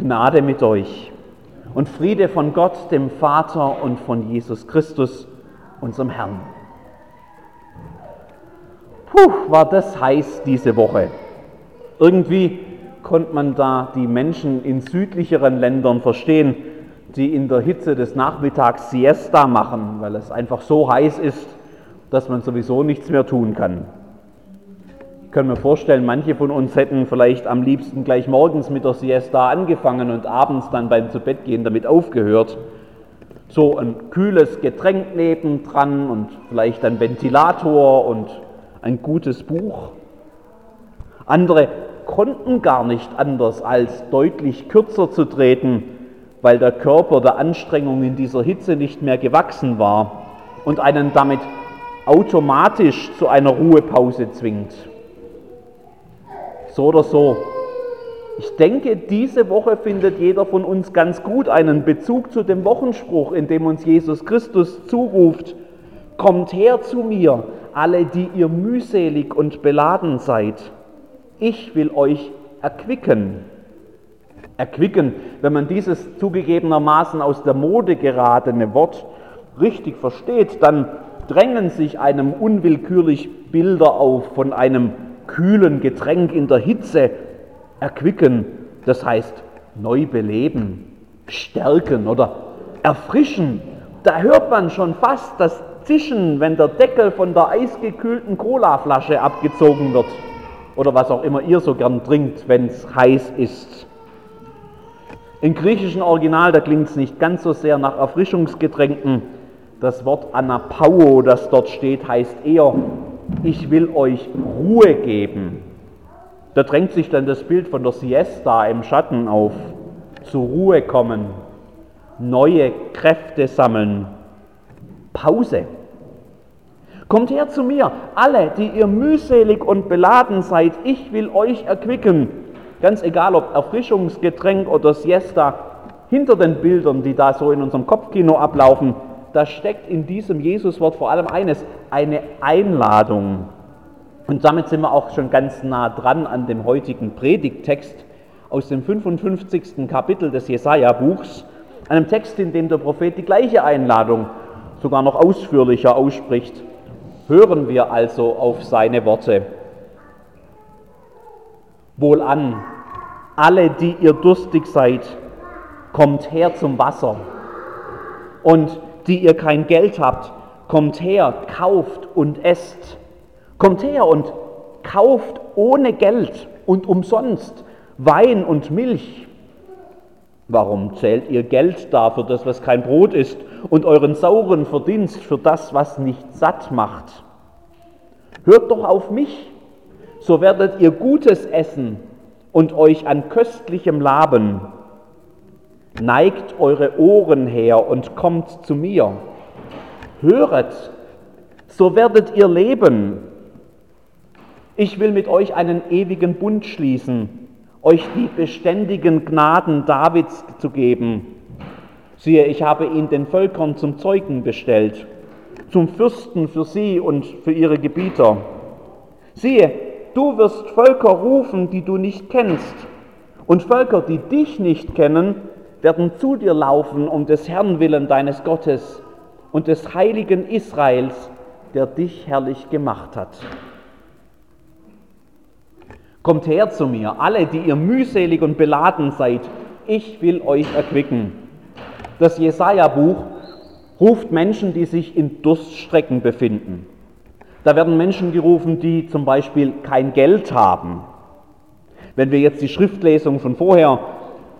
Gnade mit euch und Friede von Gott, dem Vater und von Jesus Christus, unserem Herrn. Puh, war das heiß diese Woche. Irgendwie konnte man da die Menschen in südlicheren Ländern verstehen, die in der Hitze des Nachmittags Siesta machen, weil es einfach so heiß ist, dass man sowieso nichts mehr tun kann. Kann mir vorstellen, manche von uns hätten vielleicht am liebsten gleich morgens mit der Siesta angefangen und abends dann beim Zubettgehen damit aufgehört. So ein kühles Getränk nebendran und vielleicht ein Ventilator und ein gutes Buch. Andere konnten gar nicht anders, als deutlich kürzer zu treten, weil der Körper der Anstrengung in dieser Hitze nicht mehr gewachsen war und einen damit automatisch zu einer Ruhepause zwingt. So oder so. Ich denke, diese Woche findet jeder von uns ganz gut einen Bezug zu dem Wochenspruch, in dem uns Jesus Christus zuruft, Kommt her zu mir, alle, die ihr mühselig und beladen seid. Ich will euch erquicken. Erquicken, wenn man dieses zugegebenermaßen aus der Mode geratene Wort richtig versteht, dann drängen sich einem unwillkürlich Bilder auf von einem kühlen Getränk in der Hitze. Erquicken, das heißt neu beleben, stärken oder erfrischen. Da hört man schon fast das Zischen, wenn der Deckel von der eisgekühlten Colaflasche abgezogen wird. Oder was auch immer ihr so gern trinkt, wenn es heiß ist. Im griechischen Original, da klingt es nicht ganz so sehr nach Erfrischungsgetränken, das Wort Anapauo, das dort steht, heißt eher, ich will euch Ruhe geben. Da drängt sich dann das Bild von der Siesta im Schatten auf. Zur Ruhe kommen, neue Kräfte sammeln, Pause. Kommt her zu mir, alle, die ihr mühselig und beladen seid, ich will euch erquicken. Ganz egal, ob Erfrischungsgetränk oder Siesta, hinter den Bildern, die da so in unserem Kopfkino ablaufen, da steckt in diesem Jesuswort vor allem eines, eine Einladung. Und damit sind wir auch schon ganz nah dran an dem heutigen Predigttext aus dem 55. Kapitel des Jesaja-Buchs, einem Text, in dem der Prophet die gleiche Einladung sogar noch ausführlicher ausspricht. Hören wir also auf seine Worte. Wohlan, alle, die ihr durstig seid, kommt her zum Wasser. Und die ihr kein Geld habt, kommt her, kauft und esst. Kommt her und kauft ohne Geld und umsonst Wein und Milch. Warum zählt ihr Geld da für das, was kein Brot ist, und euren sauren Verdienst für das, was nicht satt macht? Hört doch auf mich, so werdet ihr Gutes essen und euch an köstlichem laben. Neigt eure Ohren her und kommt zu mir. Höret, so werdet ihr leben. Ich will mit euch einen ewigen Bund schließen, euch die beständigen Gnaden Davids zu geben. Siehe, ich habe ihn den Völkern zum Zeugen bestellt, zum Fürsten für sie und für ihre Gebieter. Siehe, du wirst Völker rufen, die du nicht kennst, und Völker, die dich nicht kennen, werden zu dir laufen um des Herrn willen deines Gottes und des heiligen Israels, der dich herrlich gemacht hat. Kommt her zu mir, alle, die ihr mühselig und beladen seid, ich will euch erquicken. Das Jesaja-Buch ruft Menschen, die sich in Durststrecken befinden. Da werden Menschen gerufen, die zum Beispiel kein Geld haben. Wenn wir jetzt die Schriftlesung von vorher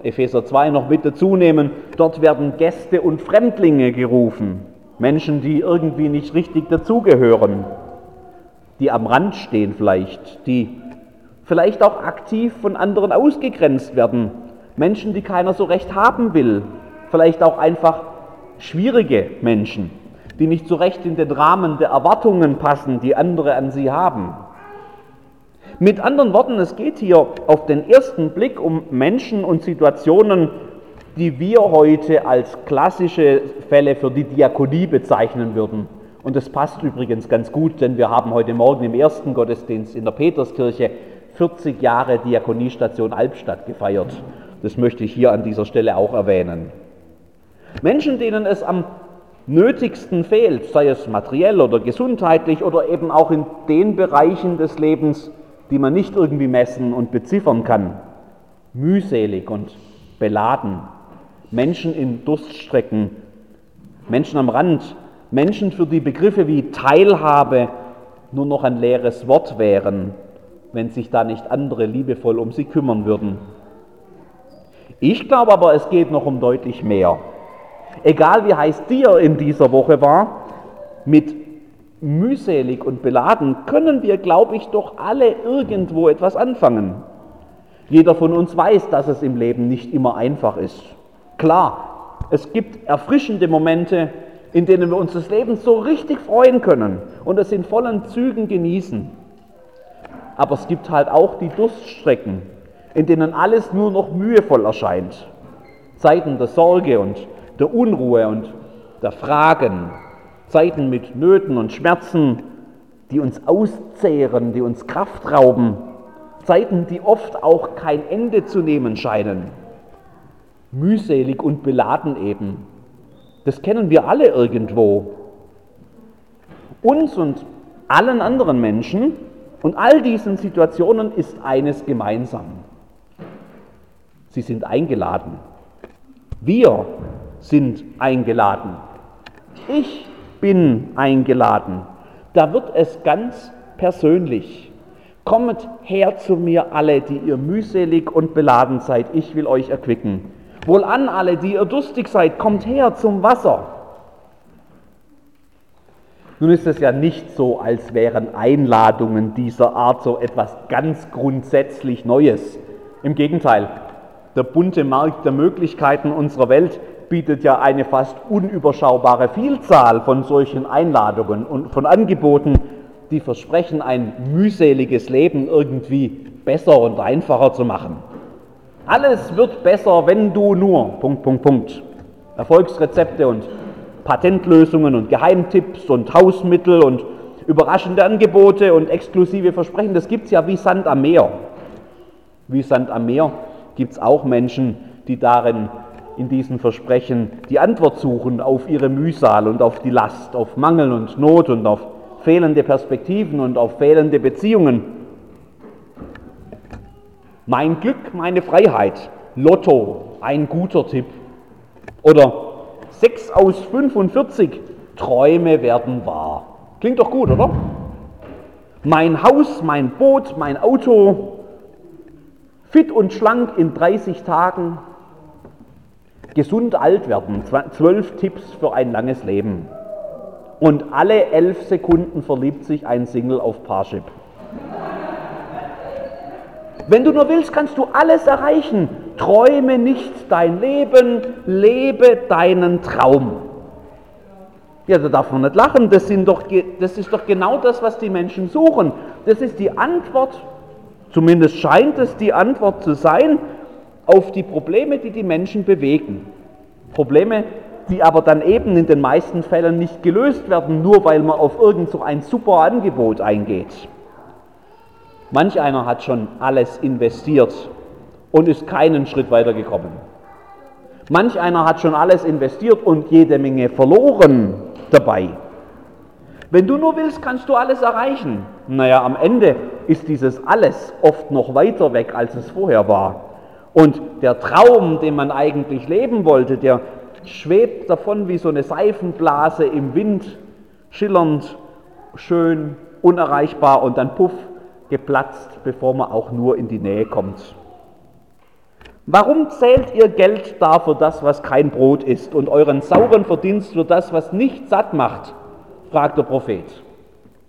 Epheser 2 noch mit dazu nehmen, dort werden Gäste und Fremdlinge gerufen. Menschen, die irgendwie nicht richtig dazugehören, die am Rand stehen vielleicht, die vielleicht auch aktiv von anderen ausgegrenzt werden. Menschen, die keiner so recht haben will. Vielleicht auch einfach schwierige Menschen, die nicht so recht in den Rahmen der Erwartungen passen, die andere an sie haben. Mit anderen Worten, es geht hier auf den ersten Blick um Menschen und Situationen, die wir heute als klassische Fälle für die Diakonie bezeichnen würden. Und das passt übrigens ganz gut, denn wir haben heute Morgen im ersten Gottesdienst in der Peterskirche 40 Jahre Diakoniestation Albstadt gefeiert. Das möchte ich hier an dieser Stelle auch erwähnen. Menschen, denen es am nötigsten fehlt, sei es materiell oder gesundheitlich oder eben auch in den Bereichen des Lebens, die man nicht irgendwie messen und beziffern kann. Mühselig und beladen. Menschen in Durststrecken, Menschen am Rand, Menschen, für die Begriffe wie Teilhabe nur noch ein leeres Wort wären, wenn sich da nicht andere liebevoll um sie kümmern würden. Ich glaube aber, es geht noch um deutlich mehr. Egal wie heiß dir in dieser Woche war, mit mühselig und beladen können wir, glaube ich, doch alle irgendwo etwas anfangen. Jeder von uns weiß, dass es im Leben nicht immer einfach ist. Klar, es gibt erfrischende Momente, in denen wir uns das Leben so richtig freuen können und es in vollen Zügen genießen. Aber es gibt halt auch die Durststrecken, in denen alles nur noch mühevoll erscheint. Zeiten der Sorge und der Unruhe und der Fragen, Zeiten mit Nöten und Schmerzen, die uns auszehren, die uns Kraft rauben, Zeiten, die oft auch kein Ende zu nehmen scheinen. Mühselig und beladen eben. Das kennen wir alle irgendwo. Uns und allen anderen Menschen und all diesen Situationen ist eines gemeinsam. Sie sind eingeladen. Wir sind eingeladen. Ich bin eingeladen. Da wird es ganz persönlich. Kommet her zu mir alle, die ihr mühselig und beladen seid, ich will euch erquicken. Wohlan alle, die ihr durstig seid, kommt her zum Wasser. Nun ist es ja nicht so, als wären Einladungen dieser Art so etwas ganz grundsätzlich Neues. Im Gegenteil, der bunte Markt der Möglichkeiten unserer Welt bietet ja eine fast unüberschaubare Vielzahl von solchen Einladungen und von Angeboten, die versprechen, ein mühseliges Leben irgendwie besser und einfacher zu machen. Alles wird besser, wenn du nur. Punkt, Punkt, Punkt. Erfolgsrezepte und Patentlösungen und Geheimtipps und Hausmittel und überraschende Angebote und exklusive Versprechen, das gibt es ja wie Sand am Meer. Wie Sand am Meer gibt es auch Menschen, die darin in diesen Versprechen die Antwort suchen auf ihre Mühsal und auf die Last, auf Mangel und Not und auf fehlende Perspektiven und auf fehlende Beziehungen. Mein Glück, meine Freiheit, Lotto, ein guter Tipp. Oder 6 aus 45, Träume werden wahr. Klingt doch gut, oder? Mein Haus, mein Boot, mein Auto, fit und schlank in 30 Tagen, Gesund alt werden, zwölf Tipps für ein langes Leben. Und alle elf Sekunden verliebt sich ein Single auf Parship. Wenn du nur willst, kannst du alles erreichen. Träume nicht dein Leben, lebe deinen Traum. Ja, da darf man nicht lachen. Das, sind doch, das ist doch genau das, was die Menschen suchen. Das ist die Antwort, zumindest scheint es die Antwort zu sein, auf die Probleme, die die Menschen bewegen. Probleme, die aber dann eben in den meisten Fällen nicht gelöst werden, nur weil man auf irgend so ein super Angebot eingeht. Manch einer hat schon alles investiert und ist keinen Schritt weiter gekommen. Manch einer hat schon alles investiert und jede Menge verloren dabei. Wenn du nur willst, kannst du alles erreichen. Naja, am Ende ist dieses alles oft noch weiter weg, als es vorher war. Und der Traum, den man eigentlich leben wollte, der schwebt davon wie so eine Seifenblase im Wind, schillernd, schön, unerreichbar und dann puff, geplatzt, bevor man auch nur in die Nähe kommt. Warum zählt ihr Geld da für das, was kein Brot ist, und euren sauren Verdienst für das, was nicht satt macht? fragt der Prophet.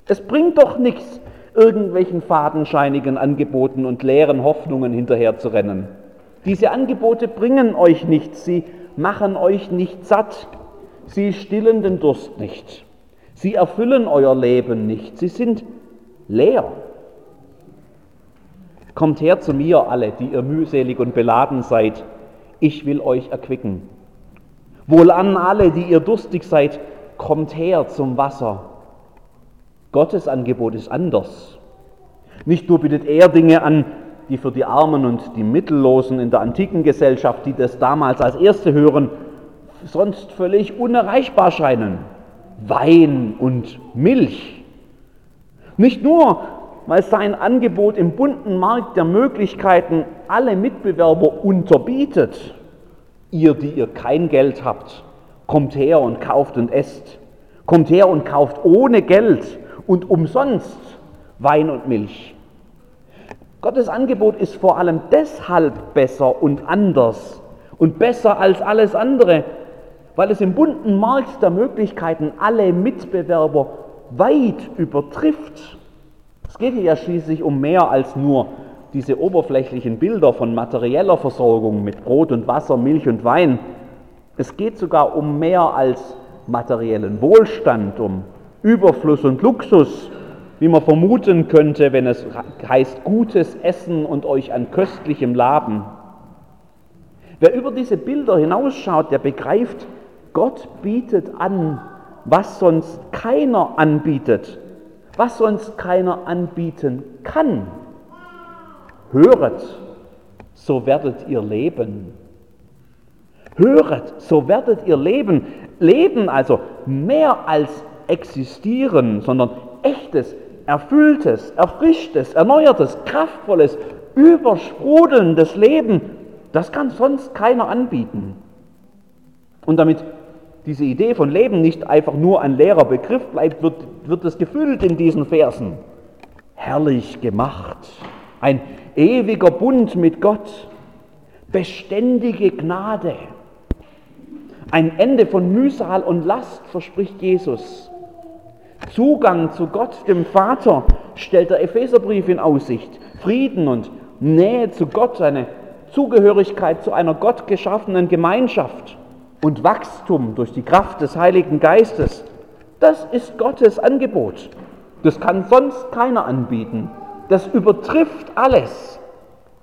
Es bringt doch nichts, irgendwelchen fadenscheinigen Angeboten und leeren Hoffnungen hinterherzurennen. Diese Angebote bringen euch nichts, sie machen euch nicht satt, sie stillen den Durst nicht, sie erfüllen euer Leben nicht, sie sind leer. Kommt her zu mir alle, die ihr mühselig und beladen seid, ich will euch erquicken. Wohlan alle, die ihr durstig seid, kommt her zum Wasser. Gottes Angebot ist anders. Nicht nur bietet er Dinge an, die für die Armen und die Mittellosen in der antiken Gesellschaft, die das damals als erste hören, sonst völlig unerreichbar scheinen. Wein und Milch. Nicht nur, weil sein Angebot im bunten Markt der Möglichkeiten alle Mitbewerber unterbietet. Ihr, die ihr kein Geld habt, kommt her und kauft und esst. Kommt her und kauft ohne Geld und umsonst Wein und Milch. Gottes Angebot ist vor allem deshalb besser und anders und besser als alles andere, weil es im bunten Markt der Möglichkeiten alle Mitbewerber weit übertrifft. Es geht hier ja schließlich um mehr als nur diese oberflächlichen Bilder von materieller Versorgung mit Brot und Wasser, Milch und Wein. Es geht sogar um mehr als materiellen Wohlstand, um Überfluss und Luxus, wie man vermuten könnte, wenn es heißt gutes Essen und euch an köstlichem Laben. Wer über diese Bilder hinausschaut, der begreift, Gott bietet an, was sonst keiner anbietet, was sonst keiner anbieten kann. Höret, so werdet ihr leben. Höret, so werdet ihr leben. Leben also mehr als existieren, sondern echtes, erfülltes, erfrischtes, erneuertes, kraftvolles, übersprudelndes Leben, das kann sonst keiner anbieten. Und damit diese Idee von Leben nicht einfach nur ein leerer Begriff bleibt, wird, wird es gefüllt in diesen Versen. Herrlich gemacht, ein ewiger Bund mit Gott, beständige Gnade, ein Ende von Mühsal und Last verspricht Jesus. Zugang zu Gott, dem Vater, stellt der Epheserbrief in Aussicht. Frieden und Nähe zu Gott, eine Zugehörigkeit zu einer Gott geschaffenen Gemeinschaft und Wachstum durch die Kraft des Heiligen Geistes. Das ist Gottes Angebot. Das kann sonst keiner anbieten. Das übertrifft alles.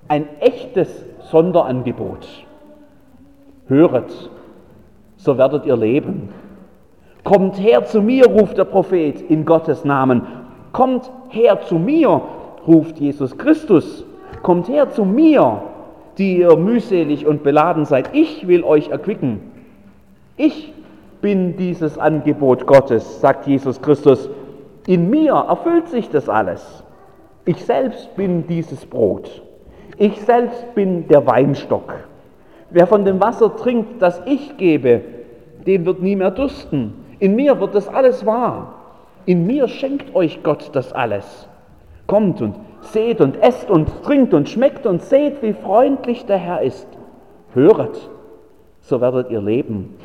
Ein echtes Sonderangebot. Höret, so werdet ihr leben. Kommt her zu mir, ruft der Prophet in Gottes Namen. Kommt her zu mir, ruft Jesus Christus. Kommt her zu mir, die ihr mühselig und beladen seid. Ich will euch erquicken. Ich bin dieses Angebot Gottes, sagt Jesus Christus. In mir erfüllt sich das alles. Ich selbst bin dieses Brot. Ich selbst bin der Weinstock. Wer von dem Wasser trinkt, das ich gebe, den wird nie mehr dursten. In mir wird das alles wahr. In mir schenkt euch Gott das alles. Kommt und seht und esst und trinkt und schmeckt und seht, wie freundlich der Herr ist. Höret, so werdet ihr leben.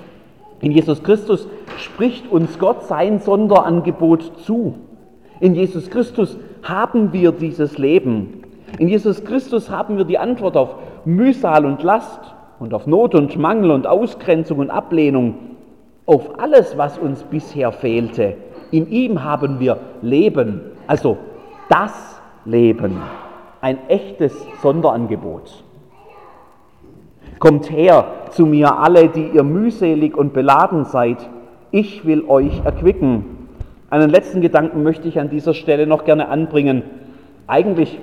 In Jesus Christus spricht uns Gott sein Sonderangebot zu. In Jesus Christus haben wir dieses Leben. In Jesus Christus haben wir die Antwort auf Mühsal und Last und auf Not und Mangel und Ausgrenzung und Ablehnung auf alles, was uns bisher fehlte. In ihm haben wir Leben, also das Leben, ein echtes Sonderangebot. Kommt her zu mir alle, die ihr mühselig und beladen seid, ich will euch erquicken. Einen letzten Gedanken möchte ich an dieser Stelle noch gerne anbringen. Eigentlich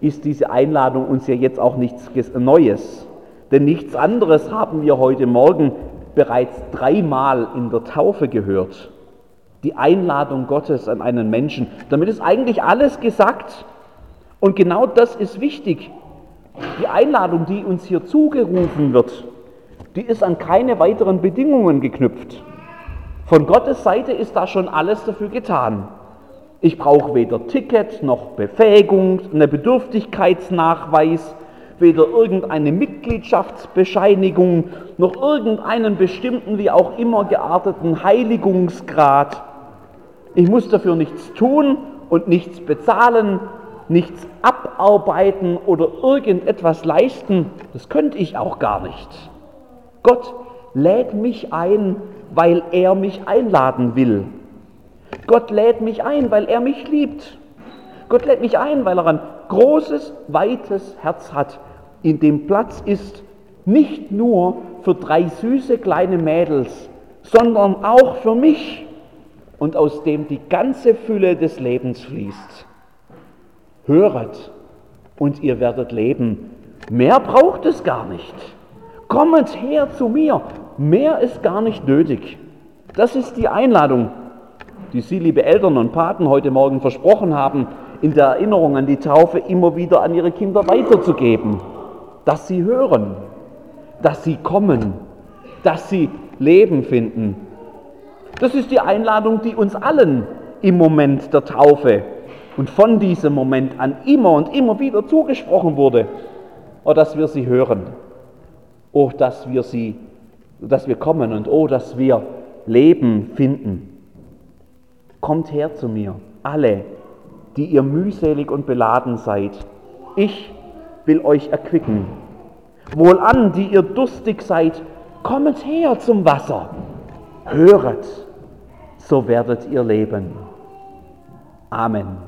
ist diese Einladung uns ja jetzt auch nichts Neues, denn nichts anderes haben wir heute Morgen bereits dreimal in der Taufe gehört. Die Einladung Gottes an einen Menschen. Damit ist eigentlich alles gesagt. Und genau das ist wichtig. Die Einladung, die uns hier zugerufen wird, die ist an keine weiteren Bedingungen geknüpft. Von Gottes Seite ist da schon alles dafür getan. Ich brauche weder Ticket noch Befähigung, eine Bedürftigkeitsnachweis, weder irgendeine Mitgliedschaftsbescheinigung noch irgendeinen bestimmten, wie auch immer gearteten Heiligungsgrad. Ich muss dafür nichts tun und nichts bezahlen, nichts abarbeiten oder irgendetwas leisten. Das könnte ich auch gar nicht. Gott lädt mich ein, weil er mich einladen will. Gott lädt mich ein, weil er mich liebt. Gott lädt mich ein, weil er ein großes, weites Herz hat, in dem Platz ist nicht nur für drei süße kleine Mädels, sondern auch für mich und aus dem die ganze Fülle des Lebens fließt. Höret, und ihr werdet leben. Mehr braucht es gar nicht. Kommet her zu mir. Mehr ist gar nicht nötig. Das ist die Einladung, die Sie, liebe Eltern und Paten, heute Morgen versprochen haben, in der Erinnerung an die Taufe immer wieder an Ihre Kinder weiterzugeben. Dass sie hören, dass sie kommen, dass sie Leben finden. Das ist die Einladung, die uns allen im Moment der Taufe und von diesem Moment an immer und immer wieder zugesprochen wurde. Oh, dass wir sie hören. Oh, dass wir sie, dass wir kommen und oh, dass wir Leben finden. Kommt her zu mir, alle, die ihr mühselig und beladen seid. Ich will euch erquicken. Wohlan, die ihr durstig seid, kommet her zum Wasser. Höret, so werdet ihr leben. Amen.